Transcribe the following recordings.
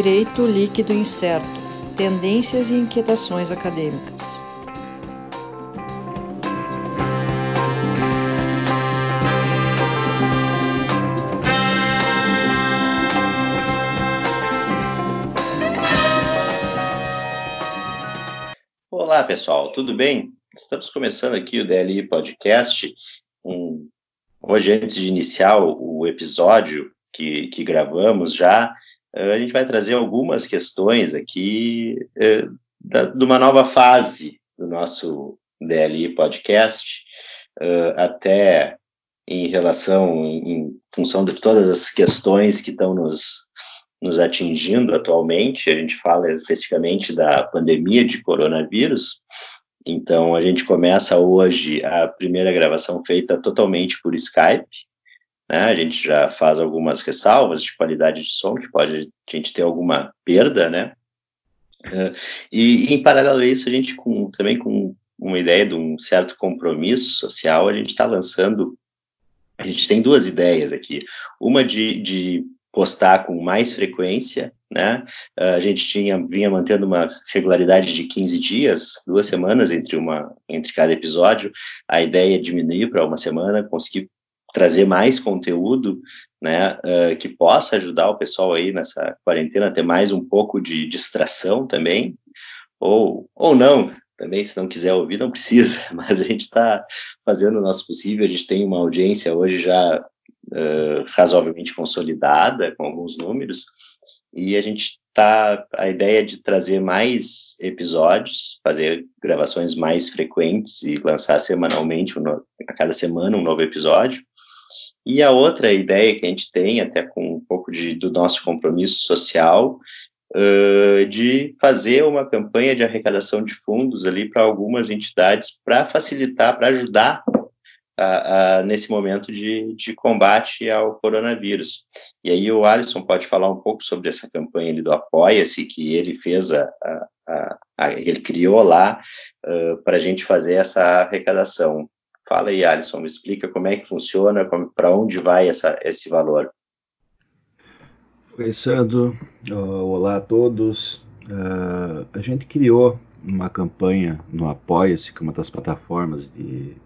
Direito Líquido Incerto Tendências e Inquietações Acadêmicas. Olá, pessoal, tudo bem? Estamos começando aqui o DLI Podcast. Um... Hoje, antes de iniciar o episódio que, que gravamos já, a gente vai trazer algumas questões aqui eh, da, de uma nova fase do nosso DLI Podcast, eh, até em relação, em, em função de todas as questões que estão nos, nos atingindo atualmente, a gente fala especificamente da pandemia de coronavírus, então a gente começa hoje a primeira gravação feita totalmente por Skype, né? A gente já faz algumas ressalvas de qualidade de som, que pode a gente ter alguma perda, né? Uh, e, em paralelo a isso, a gente com, também com uma ideia de um certo compromisso social, a gente está lançando, a gente tem duas ideias aqui, uma de, de postar com mais frequência, né? Uh, a gente tinha vinha mantendo uma regularidade de 15 dias, duas semanas entre uma entre cada episódio. A ideia é diminuir para uma semana, conseguir trazer mais conteúdo, né, uh, que possa ajudar o pessoal aí nessa quarentena a ter mais um pouco de distração também, ou, ou não, também se não quiser ouvir não precisa, mas a gente está fazendo o nosso possível, a gente tem uma audiência hoje já uh, razoavelmente consolidada, com alguns números, e a gente está, a ideia de trazer mais episódios, fazer gravações mais frequentes e lançar semanalmente, um no, a cada semana um novo episódio, e a outra ideia que a gente tem, até com um pouco de, do nosso compromisso social, uh, de fazer uma campanha de arrecadação de fundos ali para algumas entidades para facilitar, para ajudar a, a, nesse momento de, de, combate ao coronavírus. E aí o Alisson pode falar um pouco sobre essa campanha do Apoia-se, que ele fez, a, a ele criou lá uh, para a gente fazer essa arrecadação. Fala aí, Alisson, me explica como é que funciona, para onde vai essa, esse valor. Oi, Sandro. Olá a todos. Uh, a gente criou uma campanha no Apoia-se, que é uma das plataformas de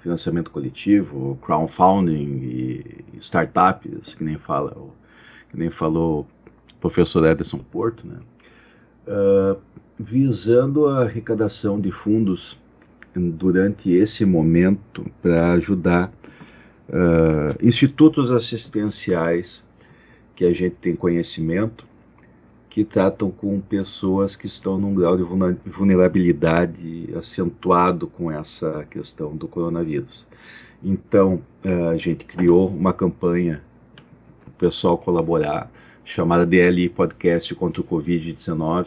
financiamento coletivo, crowdfunding e startups, que nem fala, que nem falou o professor Ederson Porto, né? Uh, visando a arrecadação de fundos durante esse momento para ajudar uh, institutos assistenciais que a gente tem conhecimento que tratam com pessoas que estão num grau de vulnerabilidade acentuado com essa questão do coronavírus. Então, uh, a gente criou uma campanha para o pessoal colaborar, chamada DLI Podcast contra o Covid-19,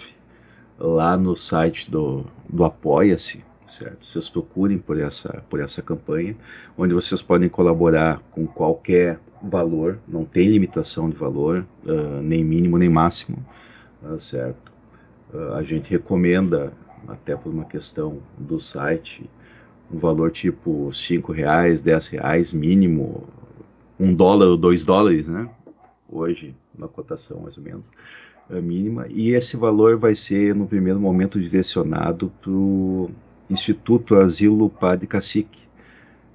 lá no site do, do Apoia-se, certo? Vocês procurem por essa, por essa campanha, onde vocês podem colaborar com qualquer valor, não tem limitação de valor, uh, nem mínimo nem máximo, uh, certo? Uh, a gente recomenda, até por uma questão do site, um valor tipo cinco reais, dez reais mínimo, um dólar ou dois dólares, né? Hoje, na cotação mais ou menos, mínima, e esse valor vai ser no primeiro momento direcionado para Instituto Asilo Padre Cacique,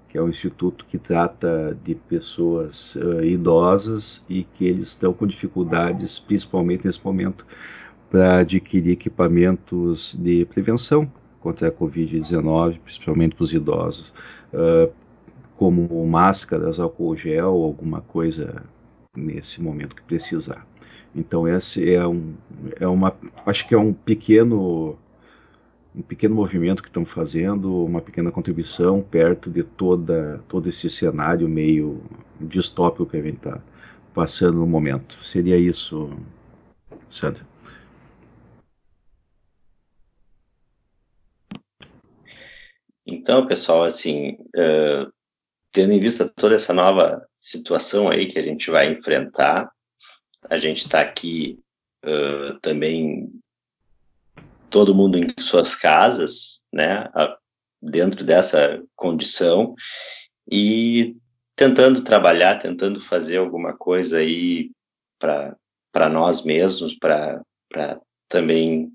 que é um instituto que trata de pessoas uh, idosas e que eles estão com dificuldades, principalmente nesse momento, para adquirir equipamentos de prevenção contra a Covid-19, principalmente para os idosos, uh, como máscaras, álcool gel, alguma coisa nesse momento que precisar. Então esse é um, é uma, acho que é um pequeno um pequeno movimento que estamos fazendo, uma pequena contribuição perto de toda, todo esse cenário meio distópico que a gente está passando no momento. Seria isso, Sandra. Então, pessoal, assim, uh, tendo em vista toda essa nova situação aí que a gente vai enfrentar, a gente está aqui uh, também todo mundo em suas casas, né, dentro dessa condição e tentando trabalhar, tentando fazer alguma coisa aí para nós mesmos, para também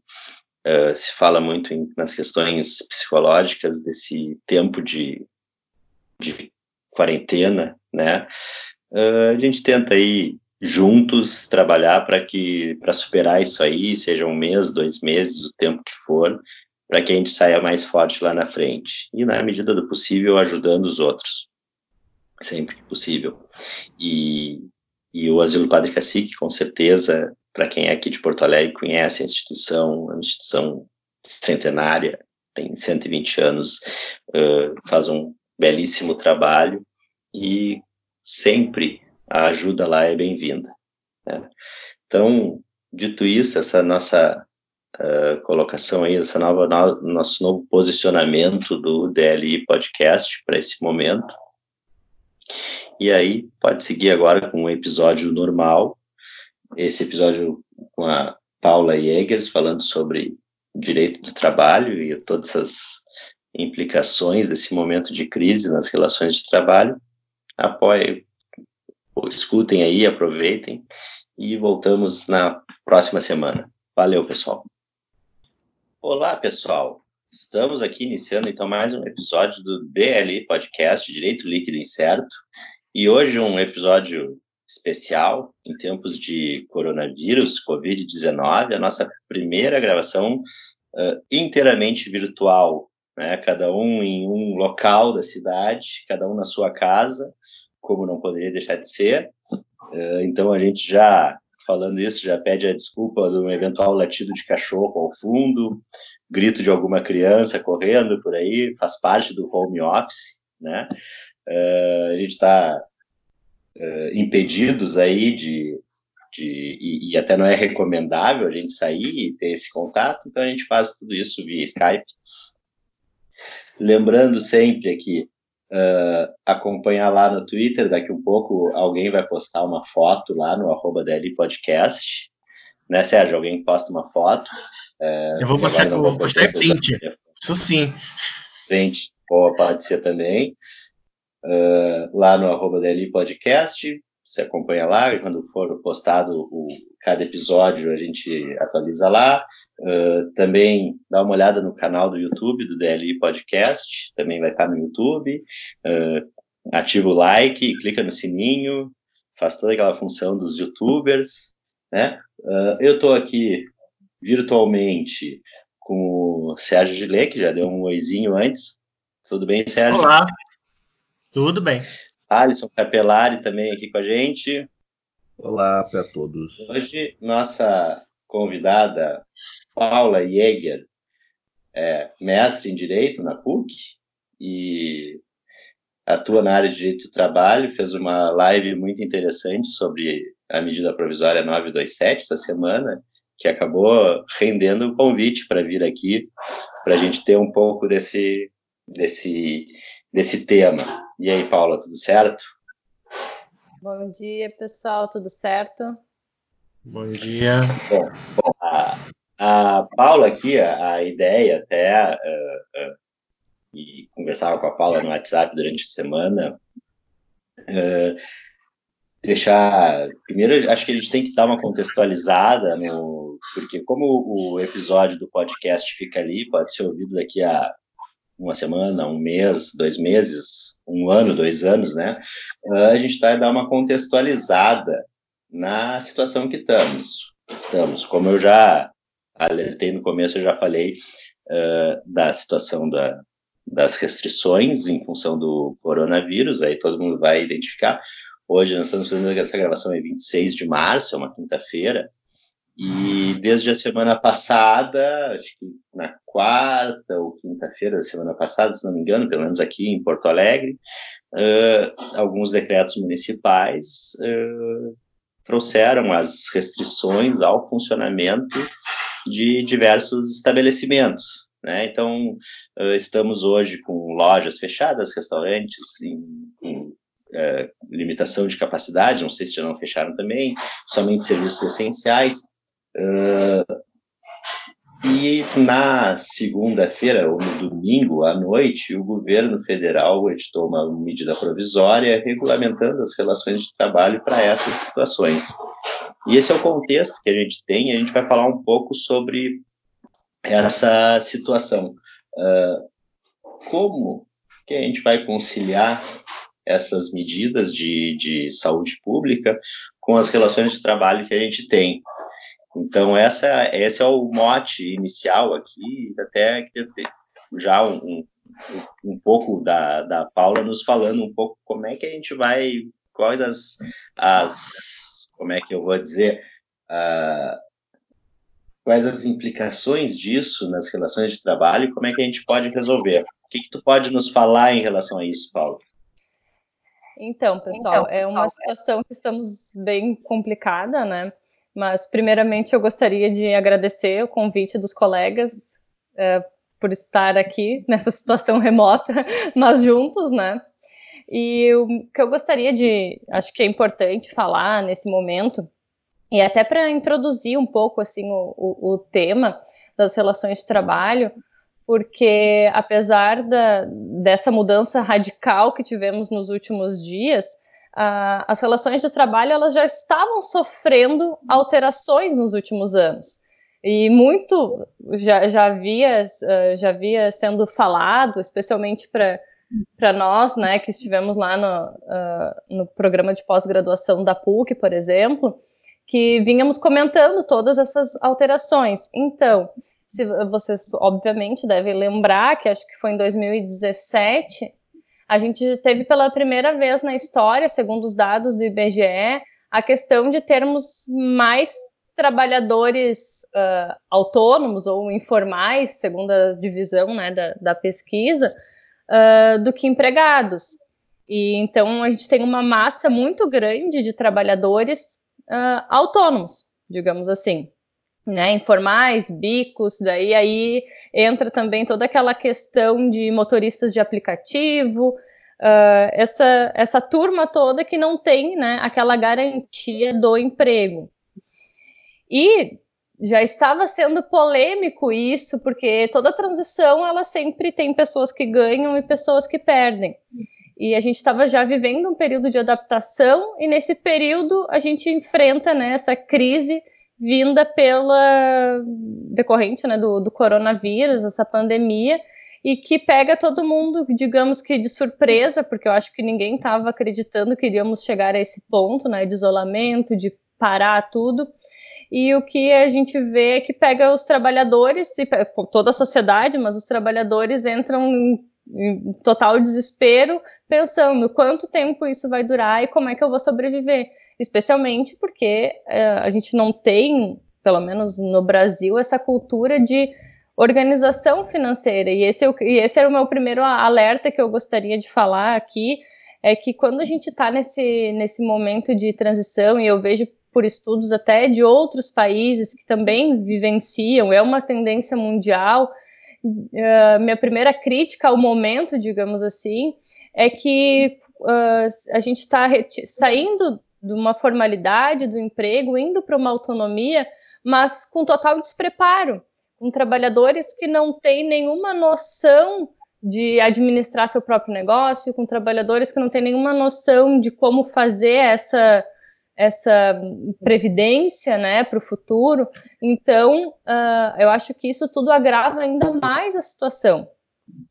uh, se fala muito em, nas questões psicológicas desse tempo de, de quarentena, né? Uh, a gente tenta aí juntos trabalhar para que para superar isso aí, seja um mês, dois meses, o tempo que for, para que a gente saia mais forte lá na frente. E na medida do possível ajudando os outros, sempre que possível. E, e o Asilo Padre Cacique, com certeza, para quem é aqui de Porto Alegre conhece a instituição, é uma instituição centenária, tem 120 anos, uh, faz um belíssimo trabalho. E sempre a ajuda lá é bem-vinda. Né? Então, dito isso, essa nossa uh, colocação aí, essa nova, no, nosso novo posicionamento do DLI Podcast para esse momento. E aí, pode seguir agora com um episódio normal, esse episódio com a Paula Jägers, falando sobre direito do trabalho e todas as implicações desse momento de crise nas relações de trabalho. Apoie, escutem aí, aproveitem e voltamos na próxima semana. Valeu, pessoal. Olá, pessoal. Estamos aqui iniciando então mais um episódio do DLI Podcast Direito Líquido Incerto. E hoje um episódio especial em tempos de coronavírus, Covid-19, a nossa primeira gravação uh, inteiramente virtual, né? cada um em um local da cidade, cada um na sua casa, como não poderia deixar de ser. Uh, então a gente já, falando isso, já pede a desculpa de um eventual latido de cachorro ao fundo, grito de alguma criança correndo por aí, faz parte do home office, né? Uh, a gente está uh, impedidos aí de, de e, e, até não é recomendável a gente sair e ter esse contato, então a gente faz tudo isso via Skype. Lembrando sempre aqui, uh, acompanhar lá no Twitter, daqui um pouco alguém vai postar uma foto lá no arroba DL Podcast, né, Sérgio? Alguém posta uma foto. Uh, eu vou postar, vou postar print, isso sim. Print, pode ser também uh, lá no arroba DLI Podcast, você acompanha lá, e quando for postado o, cada episódio a gente atualiza lá. Uh, também dá uma olhada no canal do YouTube do DLI Podcast, também vai estar no YouTube. Uh, ativa o like, clica no sininho, faz toda aquela função dos youtubers. Né? Uh, eu estou aqui virtualmente com o Sérgio Gillet, que já deu um oizinho antes. Tudo bem, Sérgio? Olá, tudo bem. Alisson Capelari também aqui com a gente. Olá para todos. Hoje, nossa convidada, Paula Jäger, é mestre em Direito na PUC e atua na área de Direito do Trabalho, fez uma live muito interessante sobre a medida provisória 927 essa semana, que acabou rendendo o convite para vir aqui, para a gente ter um pouco desse, desse, desse tema. E aí, Paula, tudo certo? Bom dia, pessoal, tudo certo? Bom dia. Bom, bom a, a, Paula aqui, a, a ideia até, uh, uh, e conversava com a Paula no WhatsApp durante a semana, uh, deixar, primeiro, acho que a gente tem que dar uma contextualizada, no, porque como o episódio do podcast fica ali, pode ser ouvido daqui a uma semana, um mês, dois meses, um ano, dois anos, né? Ah, a gente vai dar uma contextualizada na situação que estamos. Estamos, como eu já alertei no começo, eu já falei uh, da situação da, das restrições em função do coronavírus, aí todo mundo vai identificar. Hoje nós estamos fazendo essa gravação é 26 de março, é uma quinta-feira, e desde a semana passada, acho que na quarta ou quinta-feira da semana passada, se não me engano, pelo menos aqui em Porto Alegre, uh, alguns decretos municipais uh, trouxeram as restrições ao funcionamento de diversos estabelecimentos. Né? Então, uh, estamos hoje com lojas fechadas, restaurantes em, em limitação de capacidade, não sei se já não fecharam também, somente serviços essenciais. Uh, E na segunda-feira, ou no domingo à noite, o governo federal editou uma medida provisória regulamentando as relações de trabalho para essas situações. E esse é o contexto que a gente tem, a gente vai falar um pouco sobre essa situação. Uh, como que a gente vai conciliar essas medidas de, de saúde pública com as relações de trabalho que a gente tem? Então, essa, esse é o mote inicial aqui, até que já um, um, um pouco da, da Paula nos falando um pouco como é que a gente vai, quais as, as como é que eu vou dizer, uh, quais as implicações disso nas relações de trabalho e como é que a gente pode resolver. O que, que tu pode nos falar em relação a isso, Paulo? Então, pessoal, então, é uma situação que estamos bem complicada, né? Mas, primeiramente, eu gostaria de agradecer o convite dos colegas é, por estar aqui nessa situação remota, mas juntos, né? E o que eu gostaria de, acho que é importante falar nesse momento, e até para introduzir um pouco assim o, o, o, tema das relações de trabalho, porque apesar da, dessa mudança radical que tivemos nos últimos dias, as relações de trabalho elas já estavam sofrendo alterações nos últimos anos. E muito já, já, havia, uh, já havia sendo falado, especialmente para nós, né, que estivemos lá no, uh, no programa de pós-graduação da PUC, por exemplo, que vínhamos comentando todas essas alterações. Então, se vocês obviamente devem lembrar que acho que foi em 2017 a gente teve pela primeira vez na história, segundo os dados do IBGE, a questão de termos mais trabalhadores uh, autônomos ou informais, segundo a divisão né, da, da pesquisa, uh, do que empregados. E então a gente tem uma massa muito grande de trabalhadores uh, autônomos, digamos assim, né, informais, bicos, daí aí entra também toda aquela questão de motoristas de aplicativo, uh, essa, essa turma toda que não tem né, aquela garantia do emprego. E já estava sendo polêmico isso, porque toda transição ela sempre tem pessoas que ganham e pessoas que perdem. E a gente estava já vivendo um período de adaptação, e nesse período a gente enfrenta né, essa crise vinda pela decorrente né, do, do coronavírus, essa pandemia, e que pega todo mundo, digamos que de surpresa, porque eu acho que ninguém estava acreditando que iríamos chegar a esse ponto, né, de isolamento, de parar tudo. E o que a gente vê é que pega os trabalhadores, e toda a sociedade, mas os trabalhadores entram em, em total desespero, pensando quanto tempo isso vai durar e como é que eu vou sobreviver especialmente porque é, a gente não tem, pelo menos no Brasil, essa cultura de organização financeira. E esse, é e esse era o meu primeiro alerta que eu gostaria de falar aqui, é que quando a gente está nesse, nesse momento de transição, e eu vejo por estudos até de outros países que também vivenciam, é uma tendência mundial. Uh, minha primeira crítica ao momento, digamos assim, é que uh, a gente está saindo de uma formalidade do emprego, indo para uma autonomia, mas com total despreparo, com trabalhadores que não têm nenhuma noção de administrar seu próprio negócio, com trabalhadores que não têm nenhuma noção de como fazer essa essa previdência, né, para o futuro. Então, uh, eu acho que isso tudo agrava ainda mais a situação.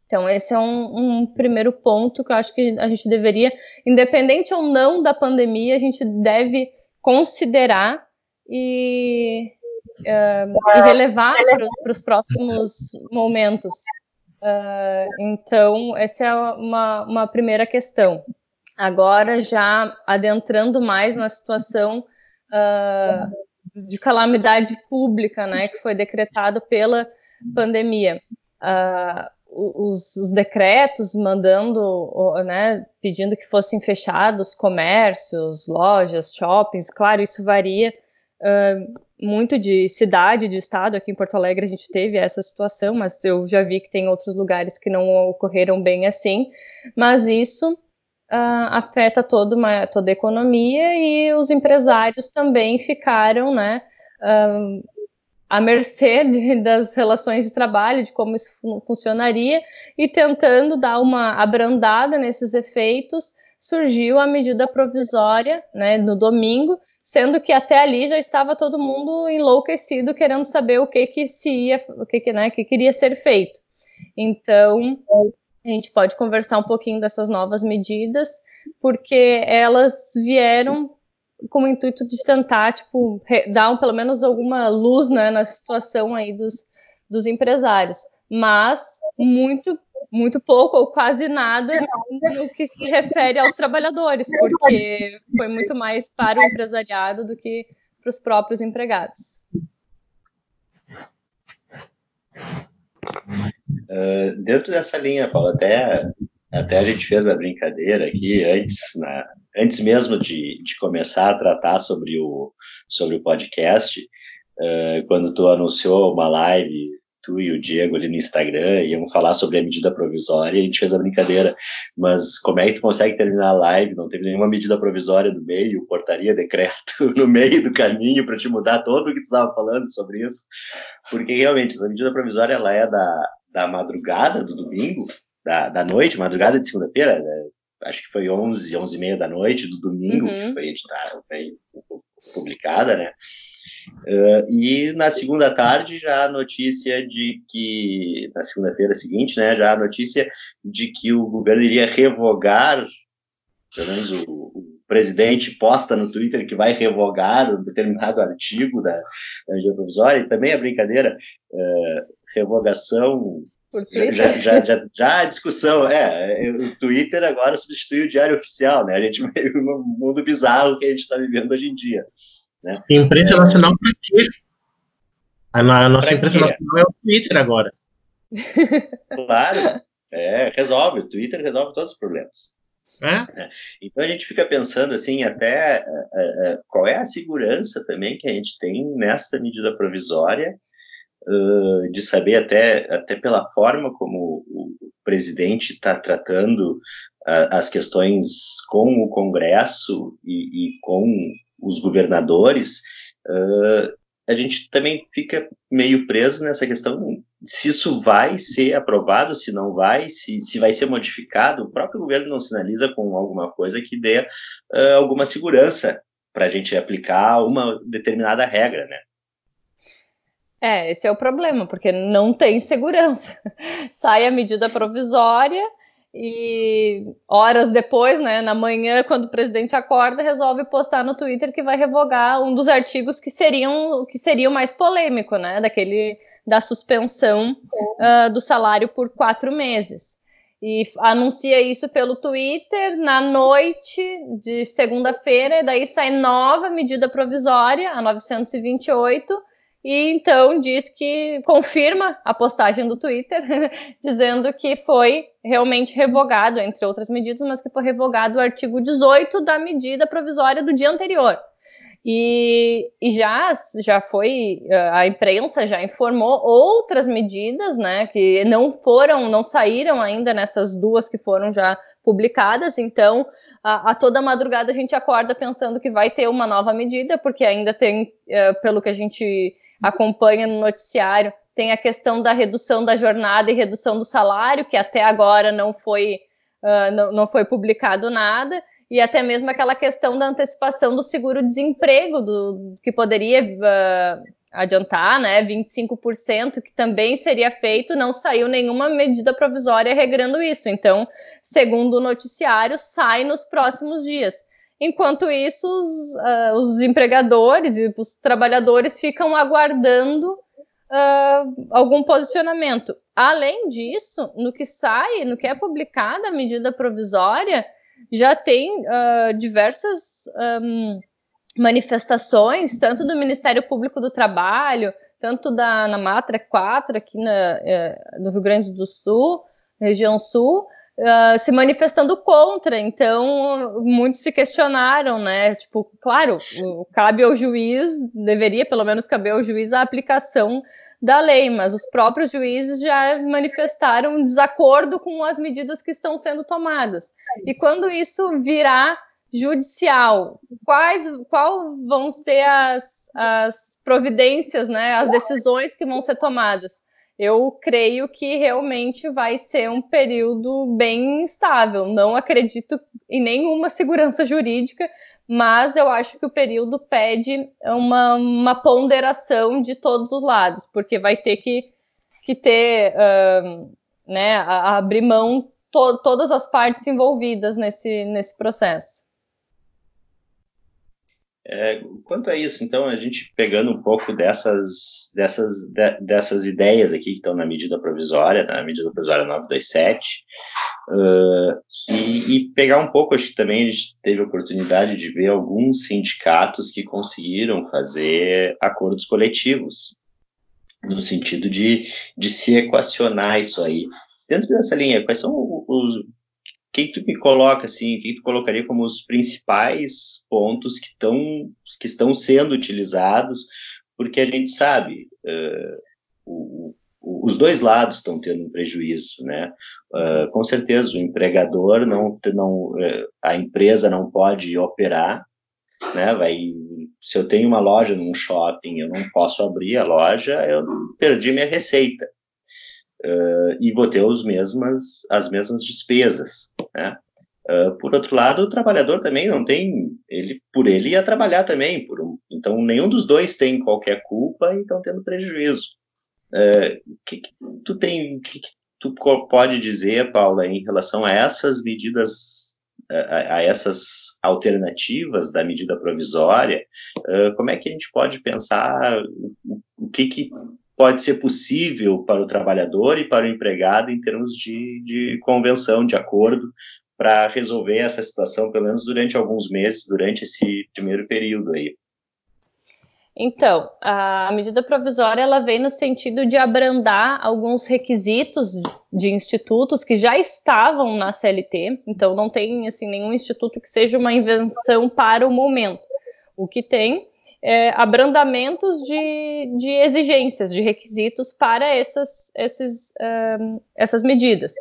Então, esse é um, um, primeiro ponto que eu acho que a gente deveria, independente ou não da pandemia, a gente deve considerar e, uh, e relevar para os próximos momentos. Uh, então, essa é uma, uma primeira questão. Agora, já adentrando mais na situação uh, de calamidade pública, né, que foi decretado pela pandemia. Uh, os, os, decretos mandando, né, pedindo que fossem fechados comércios, lojas, shoppings, claro, isso varia uh, muito de cidade, de estado. Aqui em Porto Alegre a gente teve essa situação, mas eu já vi que tem outros lugares que não ocorreram bem assim. Mas isso uh, afeta toda, uma, toda a economia e os empresários também ficaram, né, uh, à mercê de, das relações de trabalho, de como isso funcionaria, e tentando dar uma abrandada nesses efeitos, surgiu a medida provisória né, no domingo, sendo que até ali já estava todo mundo enlouquecido querendo saber o que que se ia, o que que, né, que queria ser feito. Então, a gente pode conversar um pouquinho dessas novas medidas, porque elas vieram com o intuito de tentar, tipo, dar um, pelo menos alguma luz, né, na situação aí dos, dos empresários. Mas muito muito pouco ou quase nada no que se refere aos trabalhadores, porque foi muito mais para o empresariado do que para os próprios empregados. Uh, dentro dessa linha, Paulo, até, até a gente fez a brincadeira aqui antes, na, antes mesmo de, de começar a tratar sobre o, sobre o podcast, uh, quando tu anunciou uma live tu e o Diego ali no Instagram iam falar sobre a medida provisória a gente fez a brincadeira, mas como é que tu consegue terminar a live? Não teve nenhuma medida provisória no meio, portaria, decreto no meio do caminho para te mudar todo o que tu estava falando sobre isso? Porque realmente essa medida provisória ela é da, da madrugada do domingo, da, da noite, madrugada de segunda-feira, né? acho que foi 11, 11 e meia da noite do domingo uhum. que foi editada, foi publicada, né? Uh, e na segunda tarde já a notícia de que, na segunda-feira seguinte, né, já a notícia de que o governo iria revogar, pelo menos o, o presidente posta no Twitter que vai revogar um determinado artigo da, da medida provisória, e também a brincadeira, uh, revogação já, já, já, já, a discussão, é, o Twitter agora substitui o diário oficial, né? A gente veio um mundo bizarro que a gente está vivendo hoje em dia. Né? Imprensa é, nacional para quê? A, a nossa pra imprensa quê? nacional é o Twitter agora. Claro, é, resolve, o Twitter resolve todos os problemas. É? é. Então a gente fica pensando assim, até é, é, qual é a segurança também que a gente tem nesta medida provisória, de saber até, até pela forma como o presidente está tratando uh, as questões com o Congresso e, e com os governadores, uh, a gente também fica meio preso nessa questão se isso vai ser aprovado, se não vai, se, se vai ser modificado. O próprio governo não sinaliza com alguma coisa que dê alguma segurança para a gente aplicar uma determinada regra, né? É, esse é o problema, porque não tem segurança. Sai a medida provisória e horas depois, né, na manhã, quando o presidente acorda, resolve postar no Twitter que vai revogar um dos artigos que seriam que seria o mais polêmico, né, daquele da suspensão uh, do salário por quatro meses. E anuncia isso pelo Twitter na noite de segunda-feira, e daí sai nova medida provisória, a 928, e então diz que confirma a postagem do Twitter, dizendo que foi realmente revogado, entre outras medidas, mas que foi revogado o artigo 18 da medida provisória do dia anterior. E, e já, já foi, a imprensa já informou outras medidas, né, que não foram, não saíram ainda nessas duas que foram já publicadas, então a, a, toda madrugada a gente acorda pensando que vai ter uma nova medida, porque ainda tem, uh, pelo que a gente acompanha no noticiário, tem a questão da redução da jornada e redução do salário, que até agora não foi, uh, não, não foi publicado nada, e até mesmo aquela questão da antecipação do seguro-desemprego, do, que poderia uh, adiantar, né, 25%, que também seria feito, não saiu nenhuma medida provisória regrando isso. Então, segundo o noticiário, sai nos próximos dias. Enquanto isso, os, uh, os empregadores e os trabalhadores ficam aguardando uh, algum posicionamento. Além disso, no que sai, no que é publicada a medida provisória, já tem uh, diversas um, manifestações, tanto do Ministério Público do Trabalho, tanto da na Matra 4, aqui na, uh, no Rio Grande do Sul, região sul, uh, se manifestando contra. Então, muitos se questionaram, né? Tipo, claro, cabe ao juiz, deveria pelo menos caber ao juiz a aplicação da lei, mas os próprios juízes já manifestaram desacordo com as medidas que estão sendo tomadas. E quando isso virar judicial, quais qual vão ser as, as providências, né, as decisões que vão ser tomadas? Eu creio que realmente vai ser um período bem instável. Não acredito em nenhuma segurança jurídica, mas eu acho que o período pede uma, uma ponderação de todos os lados, porque vai ter que, que ter, uh, né, abrir mão to todas as partes envolvidas nesse, nesse processo. É, quanto a isso, então, a gente pegando um pouco dessas, dessas, de, dessas ideias aqui que estão na medida provisória, na medida provisória 927, uh, e, e, pegar um pouco, acho que também a gente teve a oportunidade de ver alguns sindicatos que conseguiram fazer acordos coletivos, no sentido de, de se equacionar isso aí. Dentro dessa linha, quais são os, que tu me coloca assim, que tu colocaria como os principais pontos que estão que estão sendo utilizados, porque a gente sabe uh, o, o, os dois lados estão tendo um prejuízo, né? Uh, com certeza o empregador não não uh, a empresa não pode operar, né? Vai se eu tenho uma loja num shopping, eu não posso abrir a loja, eu perdi minha receita e vou ter os mesmas, as mesmas despesas, né? Uh, por outro lado, o trabalhador também não tem, ele por ele ia trabalhar também, por um, então nenhum dos dois tem qualquer culpa e estão tendo prejuízo. Uh, que, que, tu tem, que, que, tu pode dizer, Paula, em relação a essas medidas, a, a essas alternativas da medida provisória? Uh, como é que a gente pode pensar o, o que, que pode ser possível para o trabalhador e para o empregado em termos de, de convenção, de acordo, para resolver essa situação, pelo menos durante alguns meses, durante esse primeiro período aí. Então, a medida provisória ela vem no sentido de abrandar alguns requisitos de institutos que já estavam na CLT. Então, não tem assim nenhum instituto que seja uma invenção para o momento. O que tem é, abrandamentos de, de, exigências, de requisitos para essas, esses, uh, essas medidas.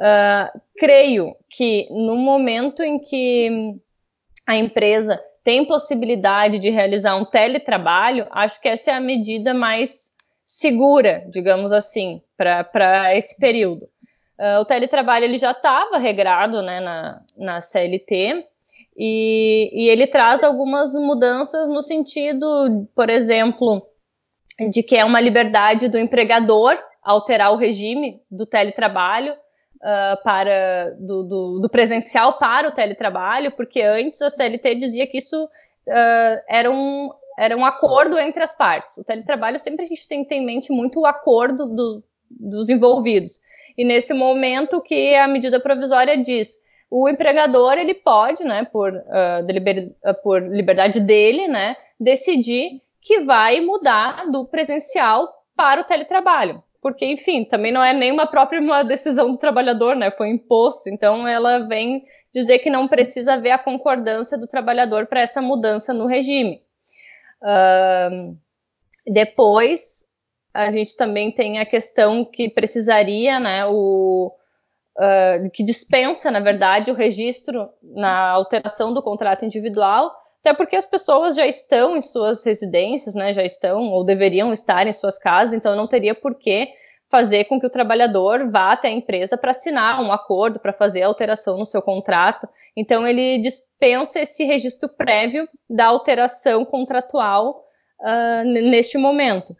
Uh, creio que no momento em que a empresa tem possibilidade de realizar um teletrabalho, acho que essa é a medida mais segura, digamos assim, para esse período. Uh, o teletrabalho ele já estava regrado né, na, na CLT, e, e ele traz algumas mudanças no sentido, por exemplo, de que é uma liberdade do empregador alterar o regime do teletrabalho uh, para do, do, do, presencial para o teletrabalho, porque antes a CLT dizia que isso uh, era, um, era um acordo entre as partes. O teletrabalho sempre a gente tem em mente muito o acordo do, dos envolvidos. E nesse momento que a medida provisória diz o empregador ele pode, né, por, uh, liber, uh, por liberdade dele, né, decidir que vai mudar do presencial para o teletrabalho. Porque, enfim, também não é nenhuma própria decisão do trabalhador, né? Foi imposto. Então, ela vem dizer que não precisa haver a concordância do trabalhador para essa mudança no regime. Uh, depois, a gente também tem a questão que precisaria, né? O, uh, que dispensa, na verdade, o registro na alteração do contrato individual, até porque as pessoas já estão em suas residências, né, já estão ou deveriam estar em suas casas, então não teria por que fazer com que o trabalhador vá até a empresa para assinar um acordo, para fazer a alteração no seu contrato. Então, ele dispensa esse registro prévio da alteração contratual uh, neste momento.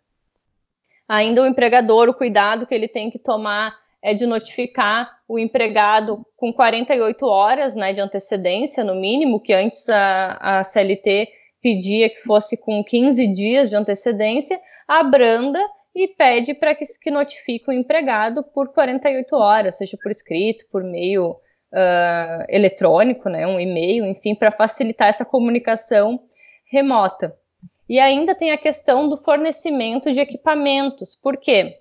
Ainda o empregador, o cuidado que ele tem que tomar é de notificar o empregado com 48 horas né, de antecedência, no mínimo, que antes a, a CLT pedia que fosse com 15 dias de antecedência, abranda e pede para que, que notifique o empregado por 48 horas, seja por escrito, por meio uh, eletrônico, né, um e-mail, enfim, para facilitar essa comunicação remota. E ainda tem a questão do fornecimento de equipamentos. Por quê?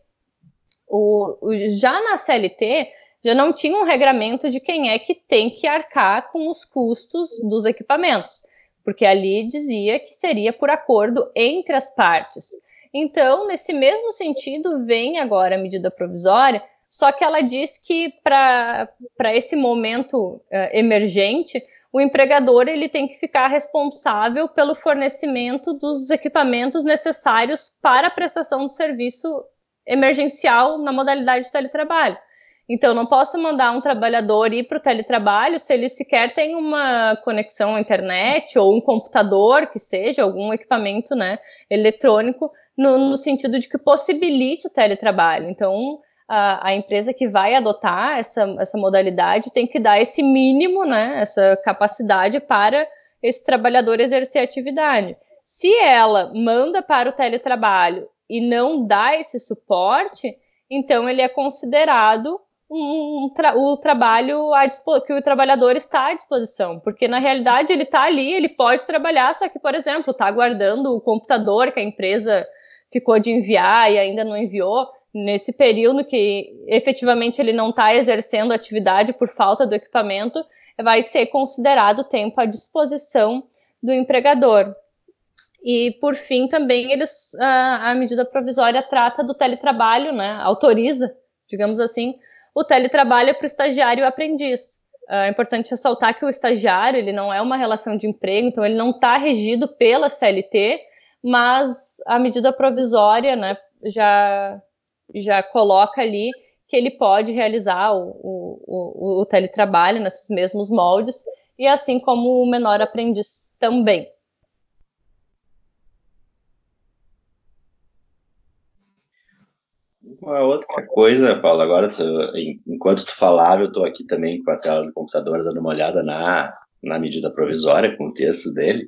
O, o, já na CLT, já não tinha um regramento de quem é que tem que arcar com os custos dos equipamentos, porque ali dizia que seria por acordo entre as partes. Então, nesse mesmo sentido, vem agora a medida provisória, só que ela diz que para esse momento uh, emergente, o empregador ele tem que ficar responsável pelo fornecimento dos equipamentos necessários para a prestação do serviço emergencial na modalidade de teletrabalho. Então, não posso mandar um trabalhador ir para o teletrabalho se ele sequer tem uma conexão à internet ou um computador, que seja, algum equipamento né, eletrônico, no, no sentido de que possibilite o teletrabalho. Então, a, a, empresa que vai adotar essa, essa modalidade tem que dar esse mínimo, né, essa capacidade para esse trabalhador exercer atividade. Se ela manda para o teletrabalho e não dá esse suporte, então ele é considerado um, tra o trabalho que o trabalhador está à disposição, porque na realidade ele está ali, ele pode trabalhar, só que, por exemplo, está aguardando o computador que a empresa ficou de enviar e ainda não enviou, nesse período que efetivamente ele não está exercendo atividade por falta do equipamento, vai ser considerado tempo à disposição do empregador. E, por fim, também eles a, a medida provisória trata do teletrabalho, né, autoriza, digamos assim, o teletrabalho para o estagiário e o aprendiz. É importante ressaltar que o estagiário ele não é uma relação de emprego, então ele não está regido pela CLT, mas a medida provisória né, já já coloca ali que ele pode realizar o, o, o, o teletrabalho nesses mesmos moldes, e assim como o menor aprendiz também. Uma outra coisa, Paulo, agora, tu, enquanto tu falava, eu estou aqui também com a tela do computador dando uma olhada na, na medida provisória, com o texto dele,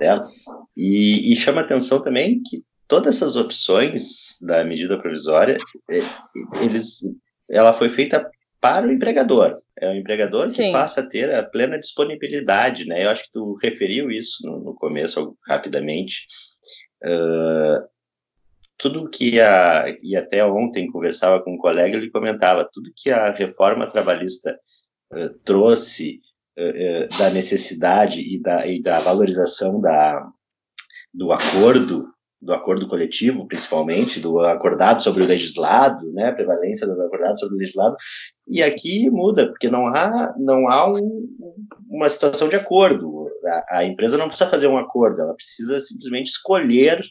dela, e, e chama atenção também que todas essas opções da medida provisória, é, eles, ela foi feita para o empregador. É o empregador Sim. que passa a ter a plena disponibilidade, né? Eu acho que tu referiu isso no, no começo, rapidamente. Uh, tudo que a e até ontem conversava com um colega ele comentava tudo que a reforma trabalhista uh, trouxe uh, da necessidade e da, e da valorização da do acordo do acordo coletivo, principalmente, do acordado sobre o legislado, né, a prevalência do acordado sobre o legislado, e aqui muda, porque não há, não há um, uma situação de acordo. A, a, empresa não precisa fazer um acordo, ela precisa simplesmente escolher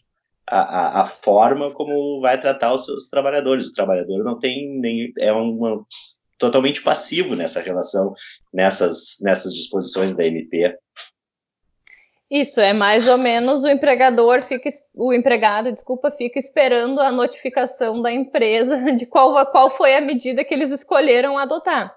a, a, forma como vai tratar os seus trabalhadores. O trabalhador não tem nem. é uma, totalmente passivo nessa relação, nessas, nessas disposições da MP. Isso, é mais ou menos o empregador fica, o empregado, desculpa, fica esperando a notificação da empresa de qual, qual foi a medida que eles escolheram adotar.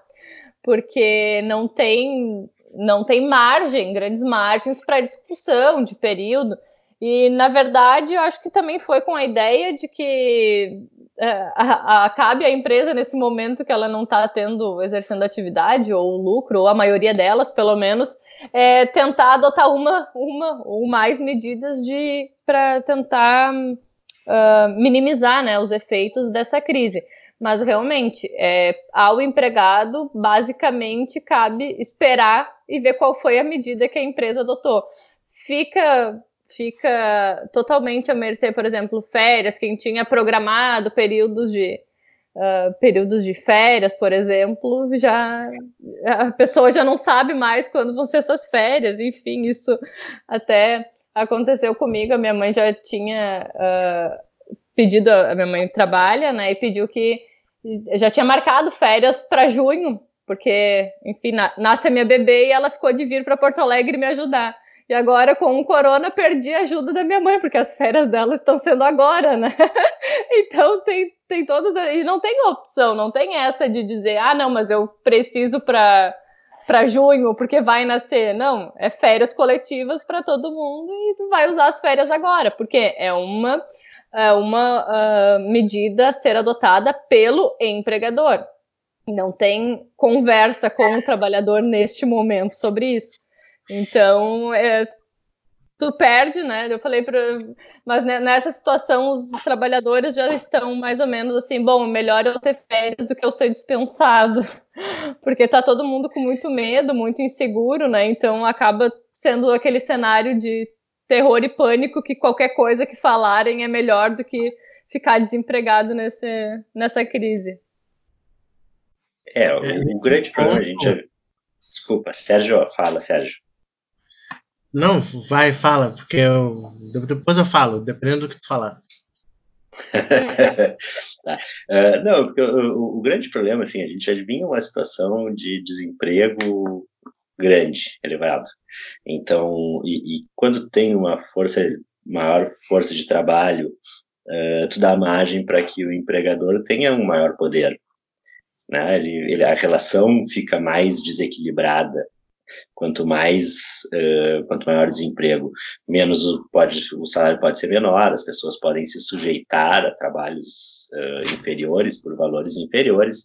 Porque não tem, não tem margem, grandes margens para discussão de período. E, na verdade, eu acho que também foi com a ideia de que é, a, a, cabe à empresa, nesse momento que ela não está tendo, exercendo atividade ou lucro, ou a maioria delas, pelo menos, é, tentar adotar uma, uma ou mais medidas de para tentar uh, minimizar né, os efeitos dessa crise. Mas realmente, é, ao empregado, basicamente, cabe esperar e ver qual foi a medida que a empresa adotou. Fica fica totalmente à mercê, por exemplo, férias, quem tinha programado períodos de uh, períodos de férias, por exemplo, já a pessoa já não sabe mais quando vão ser essas férias. Enfim, isso até aconteceu comigo. A minha mãe já tinha uh, pedido, a minha mãe trabalha, né, e pediu que já tinha marcado férias para junho, porque, enfim, na, nasce a minha bebê e ela ficou de vir para Porto Alegre me ajudar. E agora, com o corona, perdi a ajuda da minha mãe, porque as férias dela estão sendo agora, né? então, tem, tem todas. E não tem opção, não tem essa de dizer, ah, não, mas eu preciso para para junho, porque vai nascer. Não, é férias coletivas para todo mundo e vai usar as férias agora, porque é uma, é uma uh, medida a ser adotada pelo empregador. Não tem conversa com o trabalhador neste momento sobre isso. Então, é, tu perde, né? Eu falei para, mas nessa situação os trabalhadores já estão mais ou menos assim, bom, melhor eu ter férias do que eu ser dispensado, porque tá todo mundo com muito medo, muito inseguro, né? Então acaba sendo aquele cenário de terror e pânico que qualquer coisa que falarem é melhor do que ficar desempregado nesse, nessa crise. É, o, o grande problema a gente Desculpa, Sérgio, fala, Sérgio. Não, vai, fala, porque eu, depois eu falo, dependendo do que tu falar. tá. uh, não, porque o, o, grande problema, assim, a gente já vinha uma situação de desemprego grande, elevado. Então, e, e quando tem uma força, maior força de trabalho, uh, tu dá margem para que o empregador tenha um maior poder. Né? Ele, ele, a relação fica mais desequilibrada quanto mais uh, quanto maior o desemprego, menos o, pode, o salário pode ser menor, as pessoas podem se sujeitar a trabalhos uh, inferiores por valores inferiores,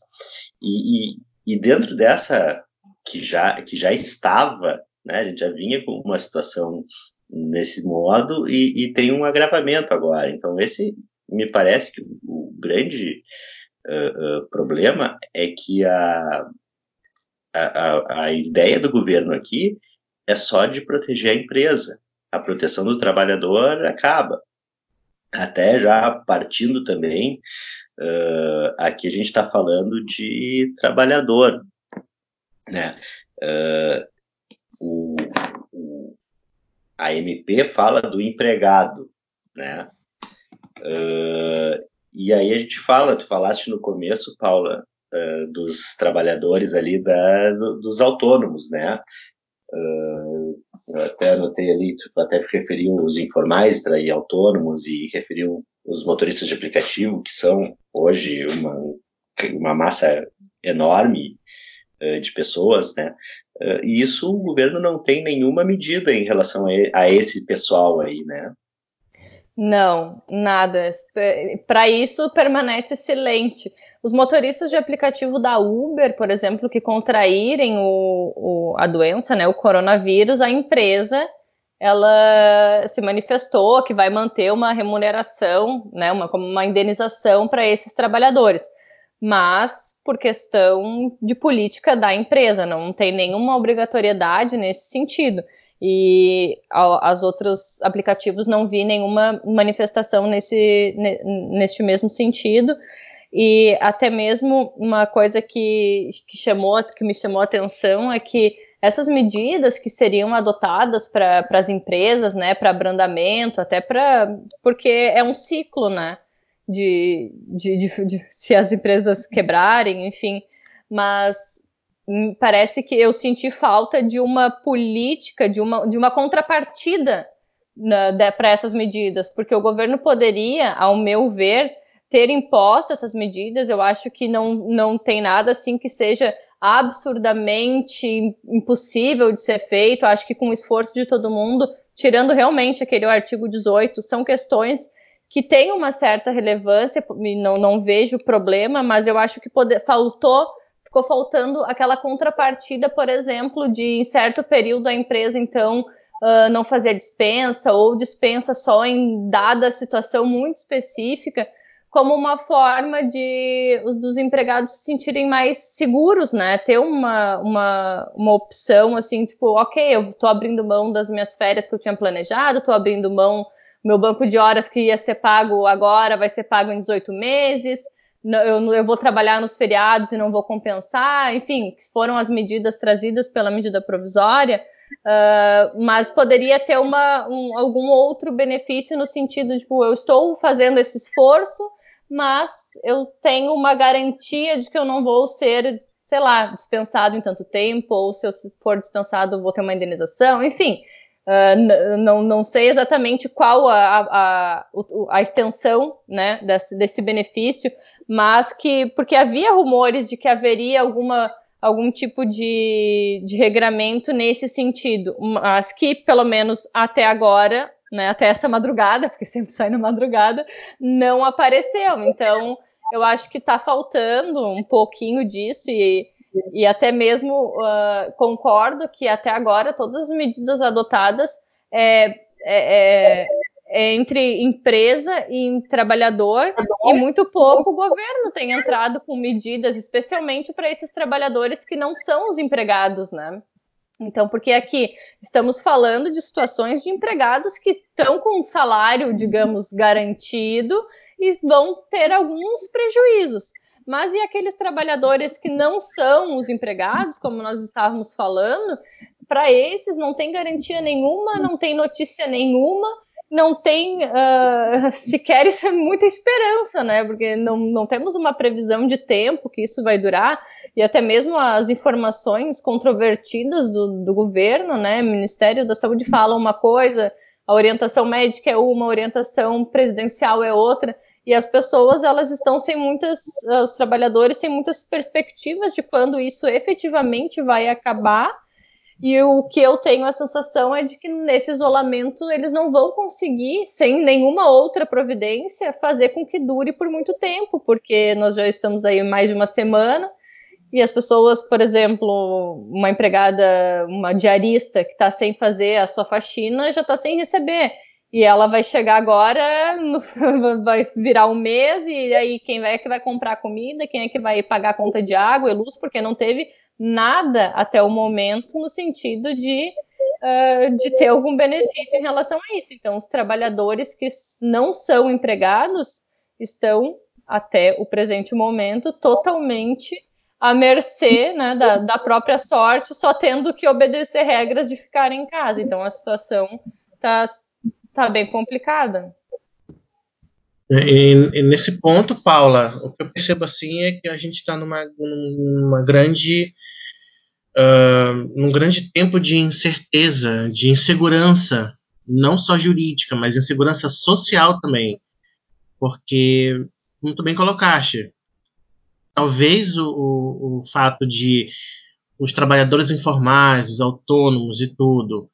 e, e, e, dentro dessa que já, que já estava, né, a gente já vinha com uma situação nesse modo e, e tem um agravamento agora, então esse me parece que o, grande uh, problema é que a a, a, ideia do governo aqui é só de proteger a empresa. A proteção do trabalhador acaba. Até já partindo também, uh, aqui a gente está falando de trabalhador. Né? Uh, o, o, a MP fala do empregado. Né? Uh, e aí a gente fala, tu falaste no começo, Paula, uh, dos trabalhadores ali, da, do, dos autônomos, né? Uh, eu até anotei ali, tu até referiu os informais e autônomos e referiu os motoristas de aplicativo, que são hoje uma, uma massa enorme uh, de pessoas, né? Uh, e isso o governo não tem nenhuma medida em relação a, a esse pessoal aí, né? Não, nada. Para isso permanece silente. Os motoristas de aplicativo da Uber, por exemplo, que contraírem o, o, a doença, né, o coronavírus, a empresa ela se manifestou que vai manter uma remuneração, né, uma, como uma indenização para esses trabalhadores, mas por questão de política da empresa, não tem nenhuma obrigatoriedade nesse sentido. E as outros aplicativos não vi nenhuma manifestação nesse, neste mesmo sentido. E até mesmo uma coisa que, que, chamou, que me chamou a atenção é que essas medidas que seriam adotadas para as empresas, né, para abrandamento, até para. porque é um ciclo, né? De, de, de, de, se as empresas quebrarem, enfim. Mas parece que eu senti falta de uma política, de uma, de uma contrapartida né, para essas medidas, porque o governo poderia, ao meu ver, ter imposto essas medidas, eu acho que não, não tem nada assim que seja absurdamente impossível de ser feito. Acho que com o esforço de todo mundo, tirando realmente aquele artigo 18, são questões que têm uma certa relevância, não, não vejo problema, mas eu acho que poder, faltou, ficou faltando aquela contrapartida, por exemplo, de em certo período a empresa, então, uh, não fazer dispensa ou dispensa só em dada situação muito específica como uma forma de dos empregados se sentirem mais seguros, né? Ter uma, uma, uma opção assim, tipo, ok, eu tô abrindo mão das minhas férias que eu tinha planejado, tô abrindo mão meu banco de horas que ia ser pago agora vai ser pago em 18 meses. Eu, eu vou trabalhar nos feriados e não vou compensar, enfim, foram as medidas trazidas pela medida provisória, uh, mas poderia ter uma, um, algum outro benefício no sentido, tipo, eu estou fazendo esse esforço, mas eu tenho uma garantia de que eu não vou ser, sei lá, dispensado em tanto tempo, ou se eu for dispensado, vou ter uma indenização, enfim. Uh, não, não sei exatamente qual a, a, a, extensão né, desse, desse benefício, mas que, porque havia rumores de que haveria alguma algum tipo de, de regramento nesse sentido, mas que, pelo menos até agora, né, até essa madrugada, porque sempre sai na madrugada, não apareceu. Então, eu acho que está faltando um pouquinho disso e, e até mesmo uh, concordo que até agora todas as medidas adotadas é, é, é, é entre empresa e trabalhador e muito pouco o governo tem entrado com medidas, especialmente para esses trabalhadores que não são os empregados, né? Então, porque aqui estamos falando de situações de empregados que estão com um salário, digamos, garantido e vão ter alguns prejuízos. Mas e aqueles trabalhadores que não são os empregados, como nós estávamos falando? Para esses não tem garantia nenhuma, não tem notícia nenhuma, não tem uh, sequer isso é muita esperança, né? Porque não, não temos uma previsão de tempo que isso vai durar, e até mesmo as informações controvertidas do, do governo, né? Ministério da Saúde fala uma coisa, a orientação médica é uma, a orientação presidencial é outra, e as pessoas elas estão sem muitas, os trabalhadores sem muitas perspectivas de quando isso efetivamente vai acabar e o que eu tenho a sensação é de que nesse isolamento eles não vão conseguir, sem nenhuma outra providência, fazer com que dure por muito tempo, porque nós já estamos aí mais de uma semana e as pessoas, por exemplo, uma empregada, uma diarista que está sem fazer a sua faxina já está sem receber. E ela vai chegar agora, vai virar um mês, e aí quem é que vai comprar comida, quem é que vai pagar a conta de água e luz, porque não teve nada até o momento no sentido de, uh, de ter algum benefício em relação a isso. Então, os trabalhadores que não são empregados estão, até o presente momento, totalmente à mercê né, da, da própria sorte, só tendo que obedecer regras de ficar em casa. Então, a situação está tá bem complicada. E, e, nesse ponto, Paula, o que eu percebo assim é que a gente está numa, numa grande uh, num grande tempo de incerteza, de insegurança, não só jurídica, mas insegurança social também. Porque, muito bem colocaste, talvez o, o, o fato de os trabalhadores informais, os autônomos e tudo,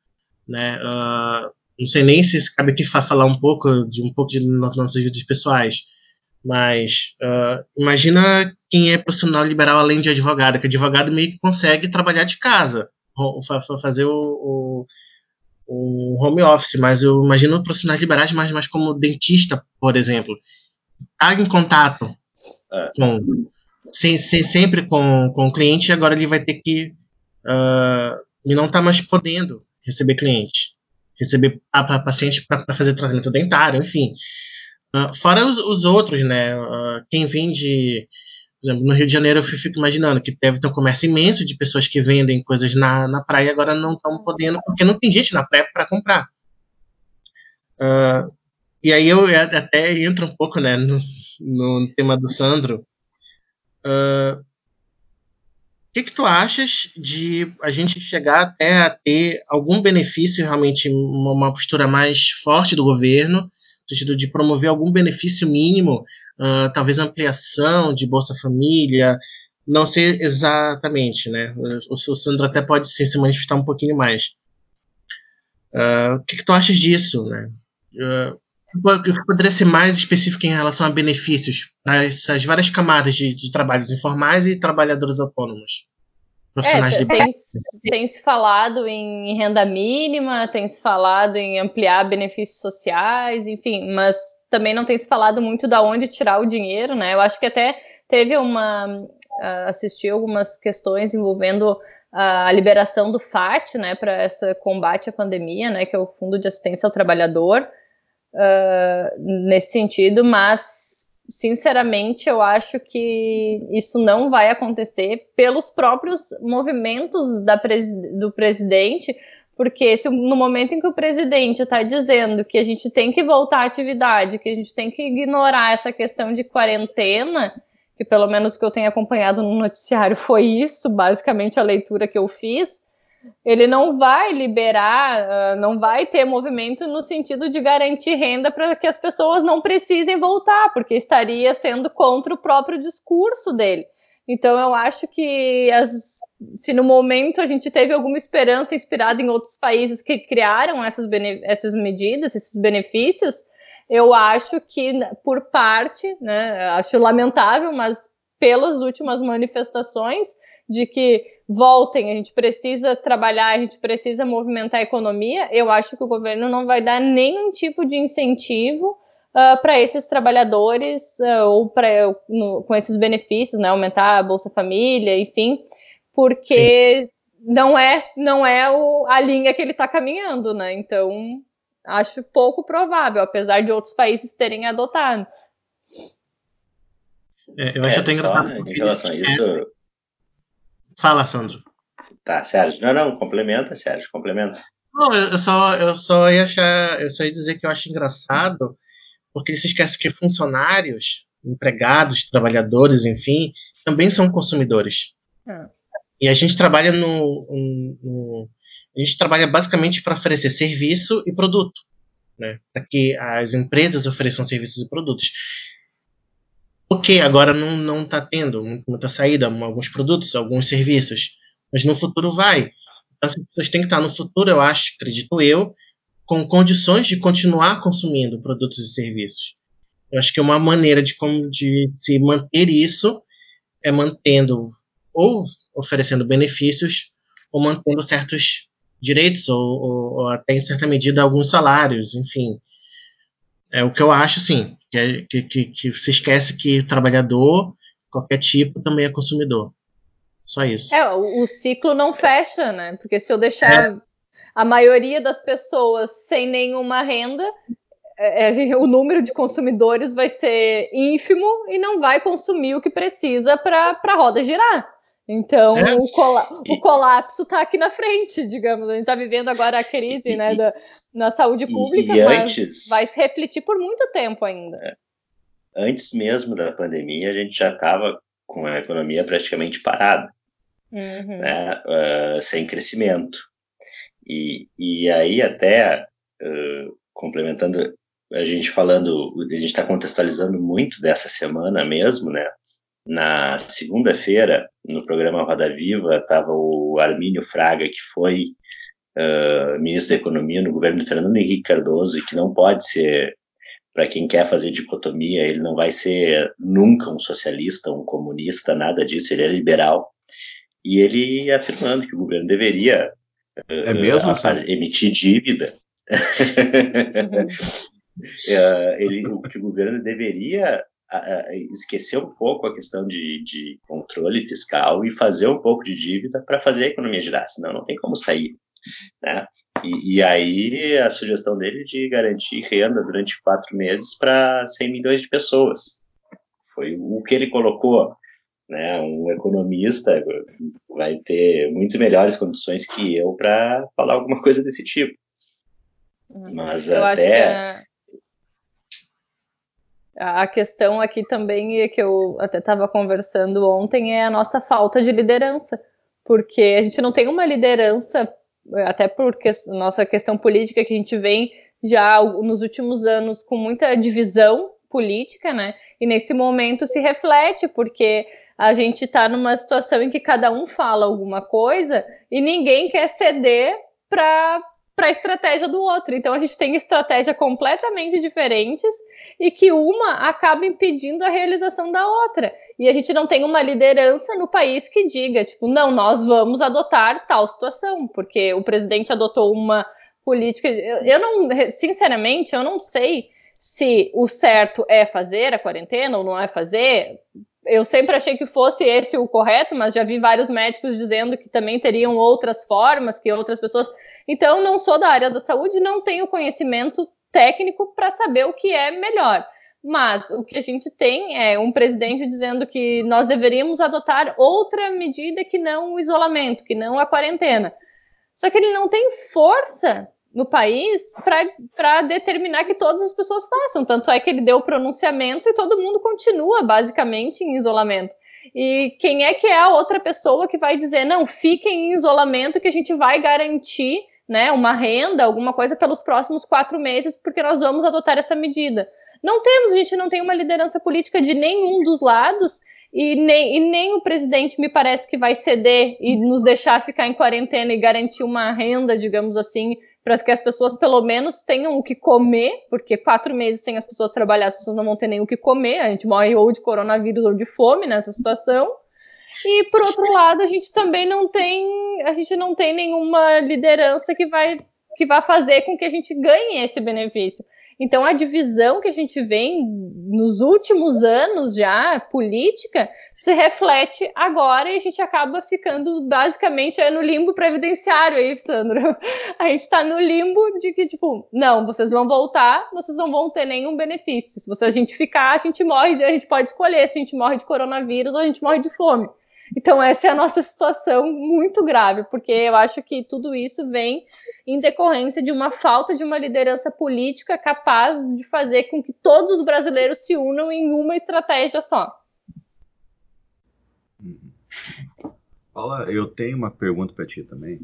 né, uh, não sei nem se cabe aqui falar um pouco de um pouco de nossas vidas pessoais, mas uh, imagina quem é profissional liberal além de advogado, que advogado meio que consegue trabalhar de casa, fazer o, o, o home office, mas eu imagino profissionais liberais, mas, mas como dentista, por exemplo, está em contato é. com, sem, sem, sempre com, com o cliente, agora ele vai ter que uh, e não está mais podendo receber cliente, receber a, a paciente para fazer tratamento dentário, enfim. Uh, fora os, os, outros, né? Uh, quem vende, por exemplo, no Rio de Janeiro, eu fico imaginando que deve ter um comércio imenso de pessoas que vendem coisas na, na praia e agora não estão podendo, porque não tem gente na praia para comprar. Uh, e aí eu até entro um pouco né, no, no tema do Sandro. O que, que tu achas de a gente chegar até a ter algum benefício, realmente, uma postura mais forte do governo, no sentido de promover algum benefício mínimo, uh, talvez ampliação de Bolsa Família, não sei exatamente, né? O, o Sandro até pode sim, se manifestar um pouquinho mais. Uh, o que, que, tu achas disso, né? Uh, poderia ser mais específico em relação a benefícios para essas várias camadas de, de trabalhos informais e trabalhadores autônomos? Profissionais é, tem, tem se falado em renda mínima, tem se falado em ampliar benefícios sociais, enfim, mas também não tem se falado muito da onde tirar o dinheiro, né? Eu acho que até teve uma assisti algumas questões envolvendo a liberação do FAT, né, para esse combate à pandemia, né, que é o Fundo de Assistência ao Trabalhador, uh, nesse sentido, mas sinceramente, eu acho que isso não vai acontecer pelos próprios movimentos do presidente, porque se no momento em que o presidente está dizendo que a gente tem que voltar à atividade, que a gente tem que ignorar essa questão de quarentena, que pelo menos o que eu tenho acompanhado no noticiário foi isso, basicamente a leitura que eu fiz, ele não vai liberar, uh, não vai ter movimento no sentido de garantir renda para que as pessoas não precisem voltar, porque estaria sendo contra o próprio discurso dele. Então, eu acho que as, se no momento a gente teve alguma esperança inspirada em outros países que criaram essas, essas medidas, esses benefícios, eu acho que, por parte, né, acho lamentável, mas pelas últimas manifestações de que voltem, a gente precisa trabalhar, a gente precisa movimentar a economia, eu acho que o governo não vai dar nenhum tipo de incentivo uh, ah, para esses trabalhadores uh, ou para com esses benefícios, né, aumentar a Bolsa Família, enfim, porque Sim. não é não é o, a linha que ele está caminhando, né? Então acho pouco provável, apesar de outros países terem adotado. É, eu acho é, até engraçado. Em relação a isso. Fala, Sandro. Tá, Sérgio. Não, não, complementa, Sérgio, complementa. Não, eu só, eu só ia achar, eu só ia dizer que eu acho engraçado, porque se esquece que funcionários, empregados, trabalhadores, enfim, também são consumidores. Ah. E a gente trabalha no, no, a gente trabalha basicamente para oferecer serviço e produto, né? Para que as empresas ofereçam serviços e produtos. Ok, agora não não está tendo muita saída, alguns produtos, alguns serviços, mas no futuro vai. Então, as pessoas têm que estar no futuro, eu acho, acredito eu, com condições de continuar consumindo produtos e serviços. Eu acho que uma maneira de, como, de se manter isso é mantendo ou oferecendo benefícios ou mantendo certos direitos ou, ou, ou, até em certa medida alguns salários, enfim. É o que eu acho, sim, que, é, que, que, que se esquece que trabalhador, qualquer tipo, também é consumidor. Só isso. É, o, o ciclo não fecha, né? Porque se eu deixar é. a maioria das pessoas sem nenhuma renda, é, é o número de consumidores vai ser ínfimo e não vai consumir o que precisa para a roda girar. Então, é. o, cola o, colapso está aqui na frente, digamos. A gente está vivendo agora a crise e, né, da, na saúde pública, e, mas antes, vai se refletir por muito tempo ainda. É. Antes mesmo da pandemia, a gente já estava com a economia praticamente parada, uhum. né, uh, sem crescimento. E, e aí, até uh, complementando, a gente falando, a gente está contextualizando muito dessa semana mesmo, né? Na segunda-feira, no programa Roda Viva, estava o Armínio Fraga, que foi uh, ministro da Economia no governo do Fernando Henrique Cardoso, e que não pode ser, para quem quer fazer dicotomia, ele não vai ser nunca um socialista, um comunista, nada disso, ele é liberal. E ele afirmando que o governo deveria uh, é mesmo, uh, emitir dívida. ele, que o governo deveria esquecer um pouco a questão de, de controle fiscal e fazer um pouco de dívida para fazer a economia girar, senão não tem como sair, né? E, e, aí a sugestão dele de garantir renda durante quatro meses para 100 milhões de pessoas foi o que ele colocou, né? Um economista vai ter muito melhores condições que eu para falar alguma coisa desse tipo. Uhum. Mas eu até a questão aqui também, é que eu até estava conversando ontem, é a nossa falta de liderança. Porque a gente não tem uma liderança, até porque nossa questão política que a gente vem já nos últimos anos com muita divisão política, né? E nesse momento se reflete, porque a gente está numa situação em que cada um fala alguma coisa e ninguém quer ceder para para a estratégia do outro. Então a gente tem estratégias completamente diferentes e que uma acaba impedindo a realização da outra. E a gente não tem uma liderança no país que diga, tipo, não, nós vamos adotar tal situação, porque o presidente adotou uma política. Eu, não, sinceramente, eu não sei se o certo é fazer a quarentena ou não é fazer. Eu sempre achei que fosse esse o correto, mas já vi vários médicos dizendo que também teriam outras formas, que outras pessoas. Então, não sou da área da saúde, não tenho conhecimento técnico para saber o que é melhor. Mas o que a gente tem é um presidente dizendo que nós deveríamos adotar outra medida que não o isolamento, que não a quarentena. Só que ele não tem força no país para determinar que todas as pessoas façam. Tanto é que ele deu o pronunciamento e todo mundo continua basicamente em isolamento. E quem é que é a outra pessoa que vai dizer, não, fiquem em isolamento que a gente vai garantir né, uma renda, alguma coisa pelos próximos quatro meses, porque nós vamos adotar essa medida. Não temos, a gente não tem uma liderança política de nenhum dos lados, e nem, e nem o presidente me parece que vai ceder e nos deixar ficar em quarentena e garantir uma renda, digamos assim, para que as pessoas pelo menos tenham o que comer, porque quatro meses sem as pessoas trabalhar, as pessoas não vão ter nem o que comer, a gente morre ou de coronavírus ou de fome nessa situação. E por outro lado, a gente também não tem, a gente não tem nenhuma liderança que vai que vai fazer com que a gente ganhe esse benefício. Então, a divisão que a gente vê nos últimos anos já, política, se reflete agora e a gente acaba ficando basicamente é, no limbo previdenciário aí, Sandro. A gente está no limbo de que, tipo, não, vocês vão voltar, vocês não vão ter nenhum benefício. Se você, a gente ficar, a gente morre, a gente pode escolher se a gente morre de coronavírus ou a gente morre de fome. Então, essa é a nossa situação muito grave, porque eu acho que tudo isso vem em decorrência de uma falta de uma liderança política capaz de fazer com que todos os brasileiros se unam em uma estratégia só. Paula, eu tenho uma pergunta para ti também.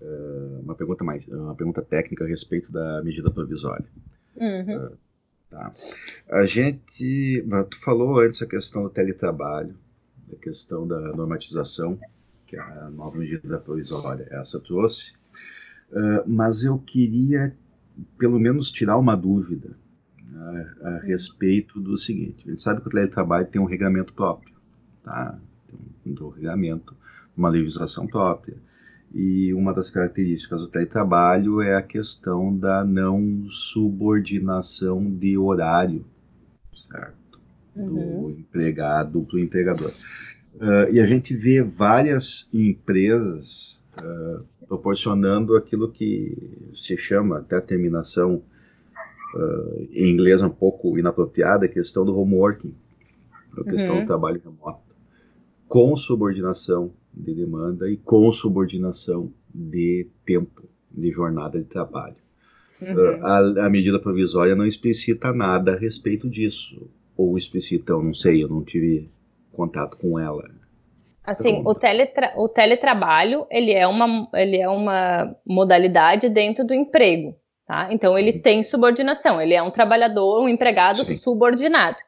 Uh, uma pergunta mais, uma pergunta técnica a respeito da medida provisória. Uhum. Uh, tá. A gente, tu falou antes a questão do teletrabalho, a questão da normatização, que é a nova medida provisória essa trouxe, uh, mas eu queria pelo menos tirar uma dúvida né, a respeito do seguinte: a gente sabe que o teletrabalho tem um regulamento próprio, tá? tem um, um regulamento, uma legislação própria. E uma das características do teletrabalho é a questão da não subordinação de horário, certo? Uhum. do empregado para o empregador. Uh, e a gente vê várias empresas uh, proporcionando aquilo que se chama, até a terminação uh, em inglês um pouco inapropriada, a questão do homeworking, a questão uhum. do trabalho remoto, com subordinação de demanda e com subordinação de tempo de jornada de trabalho. Uhum. A, a medida provisória não explicita nada a respeito disso ou explicita, eu não sei, eu não tive contato com ela. Assim, o, teletra o teletrabalho, ele é, uma, ele é uma modalidade dentro do emprego, tá? Então, ele Sim. tem subordinação, ele é um trabalhador, um empregado Sim. subordinado.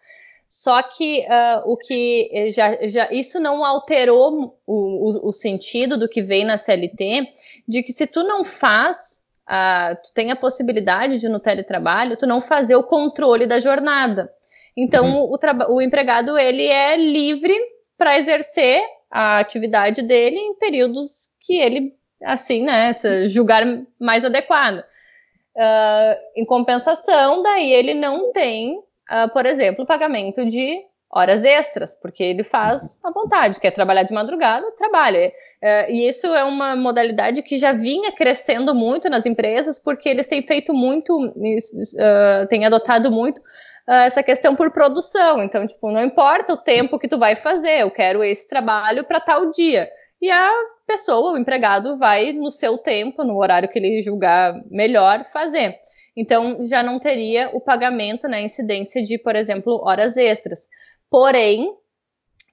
Só que uh, o que já, já isso não alterou o, o, o, sentido do que vem na CLT, de que se tu não faz, uh, tu tem a possibilidade de no teletrabalho, tu não fazer o controle da jornada. Então, uhum. o, o empregado ele é livre para exercer a atividade dele em períodos que ele, assim, né, julgar mais adequado. Uh, em compensação, daí ele não tem, uh, por exemplo, pagamento de horas extras, porque ele faz à vontade, quer trabalhar de madrugada, trabalha. Uh, e isso é uma modalidade que já vinha crescendo muito nas empresas, porque eles têm feito muito, uh, têm adotado muito uh, essa questão por produção. Então, tipo, não importa o tempo que tu vai fazer, eu quero esse trabalho para tal dia. E a pessoa, o empregado, vai no seu tempo, no horário que ele julgar melhor, fazer. Então, já não teria o pagamento, né, incidência de, por exemplo, horas extras. Porém,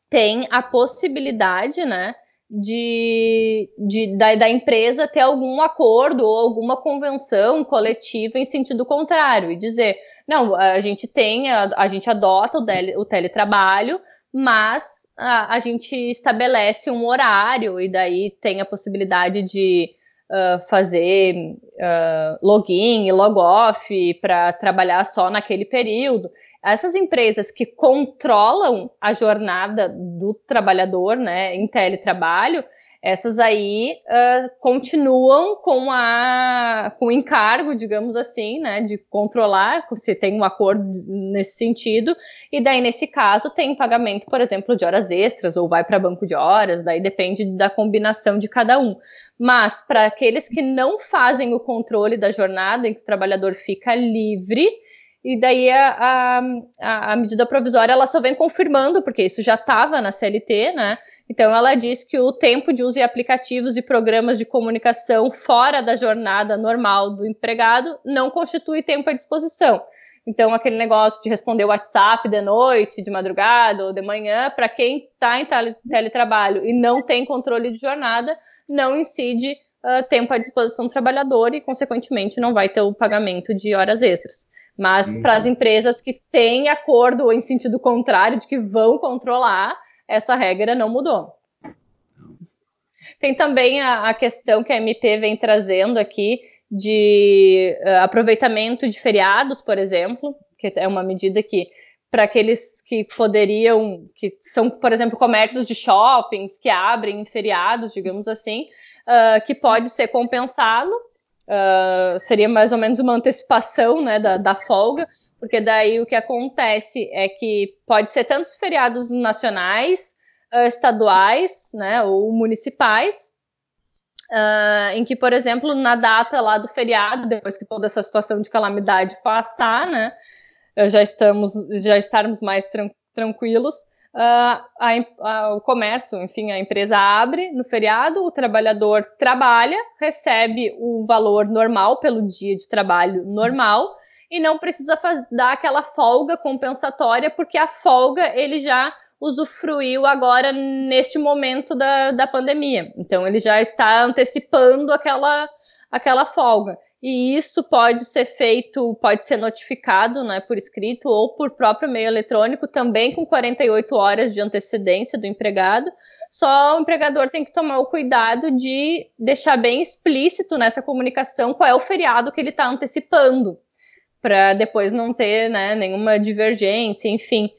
tem a possibilidade, né, de, de da, da, empresa ter algum acordo ou alguma convenção coletiva em sentido contrário e dizer não, a gente tem, a, a gente adota o, dele, o teletrabalho, mas a, a, gente estabelece um horário e daí tem a possibilidade de uh, fazer uh, login e log-off para trabalhar só naquele período. Essas empresas que controlam a jornada do trabalhador né, em teletrabalho, essas aí uh, continuam com, a, com o encargo, digamos assim, né, de controlar, se tem um acordo nesse sentido, e daí, nesse caso, tem pagamento, por exemplo, de horas extras, ou vai para banco de horas, daí depende da combinação de cada um. Mas, para aqueles que não fazem o controle da jornada, em que o trabalhador fica livre, e daí a, a, a medida provisória ela só vem confirmando, porque isso já estava na CLT, né? Então, ela diz que o tempo de uso de aplicativos e programas de comunicação fora da jornada normal do empregado não constitui tempo à disposição. Então, aquele negócio de responder o WhatsApp de noite, de madrugada ou de manhã, para quem está em teletrabalho e não tem controle de jornada, não incide uh, tempo à disposição do trabalhador e, consequentemente, não vai ter o pagamento de horas extras. Mas uhum. para as empresas que têm acordo em sentido contrário, de que vão controlar, essa regra não mudou. Tem também a, a questão que a MP vem trazendo aqui de uh, aproveitamento de feriados, por exemplo, que é uma medida que para aqueles que poderiam, que são, por exemplo, comércios de shoppings que abrem em feriados, digamos assim, uh, que pode ser compensado uh, seria mais ou menos uma antecipação né, da, da folga, porque daí o que acontece é que pode ser tanto feriados nacionais, uh, estaduais, né, ou municipais, uh, em que, por exemplo, na data lá do feriado, depois que toda essa situação de calamidade passar, né, já estamos, já estarmos mais tran tranquilos, uh, a, a, o comércio, enfim, a empresa abre no feriado, o trabalhador trabalha, recebe o valor normal pelo dia de trabalho normal e não precisa dar aquela folga compensatória, porque a folga ele já usufruiu agora neste momento da, da pandemia. Então ele já está antecipando aquela, aquela folga. E isso pode ser feito, pode ser notificado né, por escrito ou por próprio meio eletrônico, também com 48 horas de antecedência do empregado. Só o empregador tem que tomar o cuidado de deixar bem explícito nessa comunicação qual é o feriado que ele está antecipando, para depois não ter né, nenhuma divergência, enfim.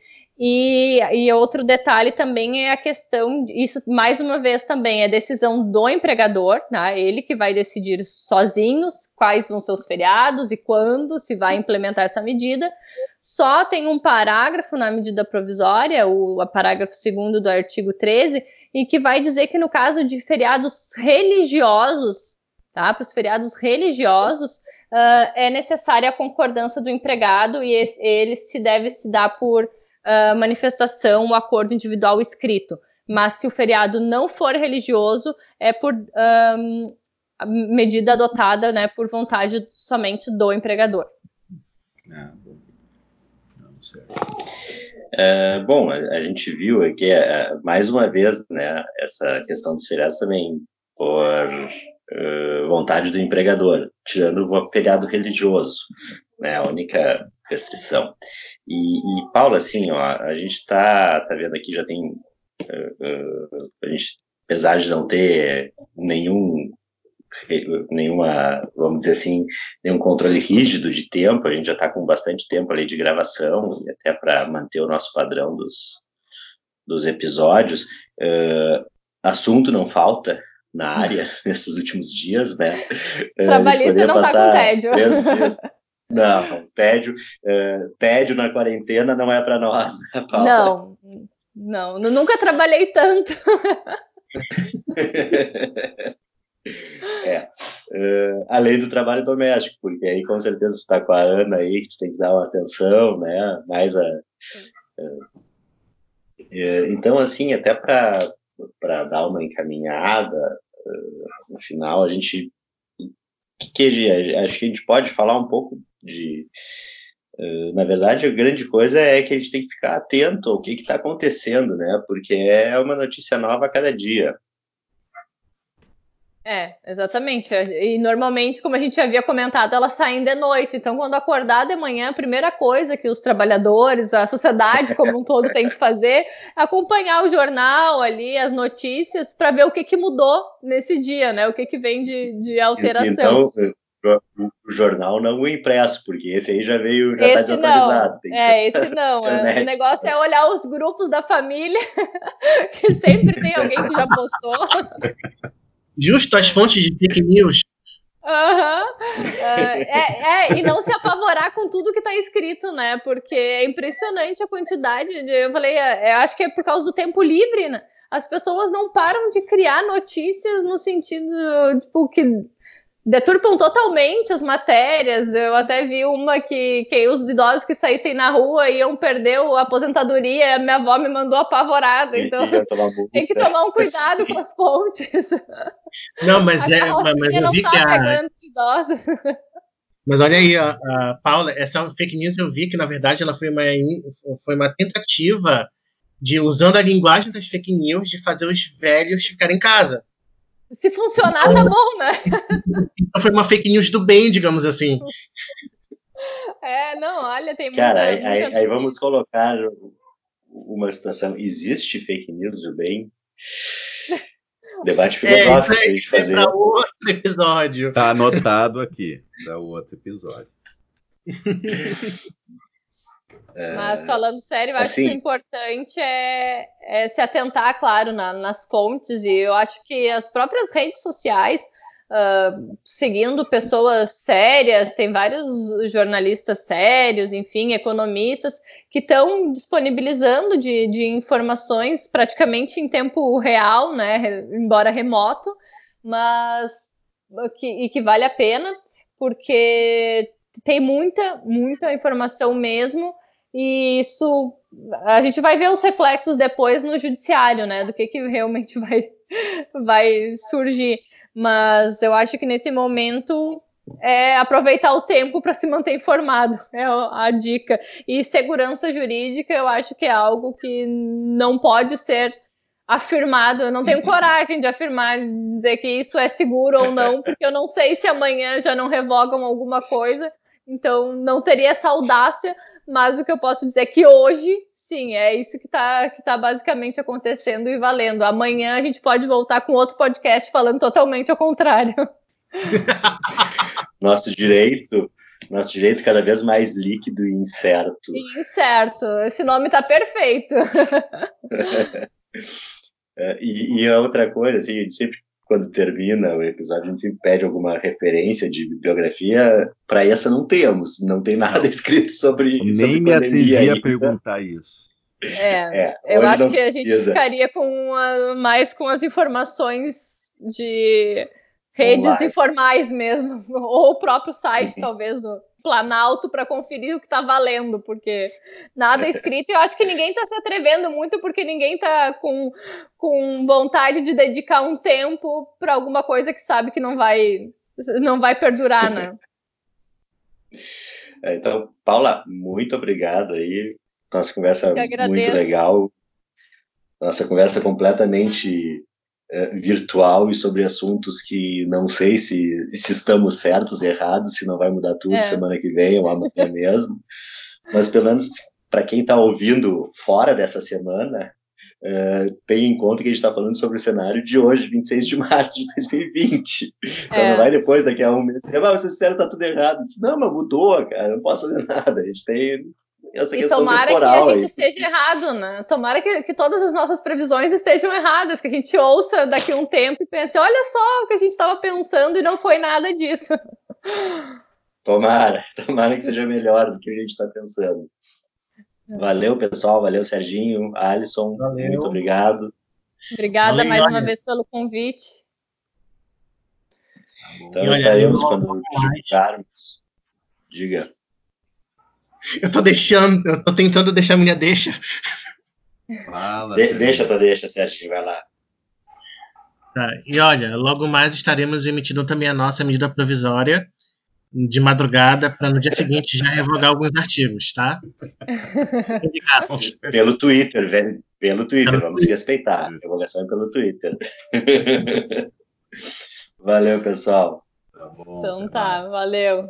E, e, outro detalhe também é a questão, isso mais uma vez também é decisão do empregador, né? ele que vai decidir sozinhos quais vão ser os feriados e quando se vai implementar essa medida. Só tem um parágrafo na medida provisória, o, parágrafo segundo do artigo 13, e que vai dizer que no caso de feriados religiosos, tá? Para os feriados religiosos, uh, é necessária a concordância do empregado e ele se deve se dar por uh, manifestação, o um acordo individual escrito. Mas se o feriado não for religioso, é por um, medida adotada né, por vontade somente do empregador. Ah, bom. Não, certo. É, bom, a, a, gente viu aqui, é, mais uma vez, né, essa questão dos feriados também por uh, vontade do empregador, tirando o feriado religioso, né, a única restrição. E, e Paulo, assim, ó, a gente está tá vendo aqui, já tem, uh, uh, a gente, apesar de não ter nenhum nenhuma, vamos dizer assim, nenhum controle rígido de tempo, a gente já está com bastante tempo ali de gravação, e até para manter o nosso padrão dos, dos episódios, uh, assunto não falta na área nesses últimos dias, né? Trabalhista não está com tédio. Não, tédio, uh, tédio na quarentena não é para nós, né, Paula? Não, não, nunca trabalhei tanto. é, uh, além do trabalho doméstico, porque aí com certeza você está com a Ana aí, que tem que dar uma atenção, né, mais a... Uh, então, assim, até para dar uma encaminhada, no final, a gente que, acho que a gente pode falar um pouco de. Uh, na verdade, a grande coisa é que a gente tem que ficar atento ao que está acontecendo, né? Porque é uma notícia nova a cada dia. É, exatamente. E normalmente, como a gente havia comentado, elas saem de noite. Então, quando acordar de manhã, a primeira coisa que os trabalhadores, a sociedade como um todo tem que fazer é acompanhar o jornal ali, as notícias, para ver o que, que mudou nesse dia, né? O que, que vem de, de alteração. Então, o jornal não o impresso, porque esse aí já veio, já está desatualizado. é, esse não. o negócio é olhar os grupos da família, que sempre tem alguém que já postou. Justo as fontes de fake news. Uhum. Uh, é, é, e não se apavorar com tudo que está escrito, né? Porque é impressionante a quantidade. De, eu falei, é, eu acho que é por causa do tempo livre, né? As pessoas não param de criar notícias no sentido, tipo, que deturpam totalmente as matérias. Eu até vi uma que, que os idosos que saíssem na rua iam perder a aposentadoria. A minha avó me mandou apavorada. Então tem que tomar um cuidado com as fontes. Não, mas, é, mas eu vi tá que a. Mas olha aí, a, a, Paula, essa fake news eu vi que, na verdade, ela foi uma, foi uma tentativa de, usando a linguagem das fake news, de fazer os velhos ficarem em casa. Se funcionar, tá bom, né? Então foi uma fake news do bem, digamos assim. É, não, olha, tem Cara, muita, aí, muita aí vamos colocar uma situação. Existe fake news do bem? Debate é, filosófico é, isso fazer. Para outro episódio. Tá anotado aqui para o outro episódio. Mas falando sério, eu acho assim, que o importante é, é se atentar, claro, na, nas fontes, e eu acho que as próprias redes sociais uh, seguindo pessoas sérias, tem vários jornalistas sérios, enfim, economistas, que estão disponibilizando de, de informações praticamente em tempo real, né, embora remoto, mas que, e que vale a pena, porque tem muita, muita informação mesmo, e isso a gente vai ver os reflexos depois no judiciário, né, do que, que realmente vai, vai surgir. Mas eu acho que nesse momento é aproveitar o tempo para se manter informado, é a dica. E segurança jurídica, eu acho que é algo que não pode ser afirmado. Eu não tenho coragem de afirmar, de dizer que isso é seguro ou não, porque eu não sei se amanhã já não revogam alguma coisa. Então, não teria essa audácia, mas o que eu posso dizer é que hoje, sim, é isso que está que tá basicamente acontecendo e valendo. Amanhã a gente pode voltar com outro podcast falando totalmente ao contrário. nosso direito, nosso direito cada vez mais líquido e incerto. Incerto, esse nome está perfeito. É, e, e a outra coisa, assim, a gente sempre quando termina o episódio, a gente sempre pede alguma referência de bibliografia. Para essa não temos, não tem nada escrito sobre Nem sobre me atrevi a perguntar isso. É, é eu acho que a gente precisa. ficaria com a, mais com as informações de redes Online. informais mesmo, ou o próprio site, uhum. talvez, do Planalto, para conferir o que está valendo, porque nada é escrito. E eu acho que ninguém está se atrevendo muito, porque ninguém está com, com vontade de dedicar um tempo para alguma coisa que sabe que não vai, não vai perdurar, né? É, então, Paula, muito obrigado aí. Nossa conversa muito legal. Nossa conversa completamente virtual e sobre assuntos que não sei se, se estamos certos, errados, se não vai mudar tudo é. semana que vem ou amanhã mesmo. Mas pelo menos para quem está ouvindo fora dessa semana, uh, tenha em conta que a gente está falando sobre o cenário de hoje, 26 de março de 2020. Então é. não vai depois, daqui a um mês, ah, vocês disseram que tá tudo errado. Disse, não, mas mudou, cara, não posso fazer nada. A gente tem essa e tomara temporal, que a gente esteja errado, né? Tomara que, que todas as nossas previsões estejam erradas, que a gente ouça daqui a um tempo e pense, olha só o que a gente estava pensando e não foi nada disso. Tomara, tomara que seja melhor do que a gente está pensando. Valeu, pessoal, valeu, Serginho, Alisson, valeu. muito obrigado. Obrigada valeu, mais olha. uma vez pelo convite. Então estaremos quando divulgarmos. Diga. Eu tô deixando, eu tô tentando deixar a minha deixa. Fala, de, deixa a tua deixa, Sérgio, vai lá. Tá, e olha, logo mais estaremos emitindo também a nossa medida provisória de madrugada para no dia seguinte já revogar alguns artigos, tá? pelo Twitter, velho. Pelo Twitter, pelo vamos se respeitar. Revogação é pelo Twitter. Valeu, pessoal. Tá bom, então tá, valeu.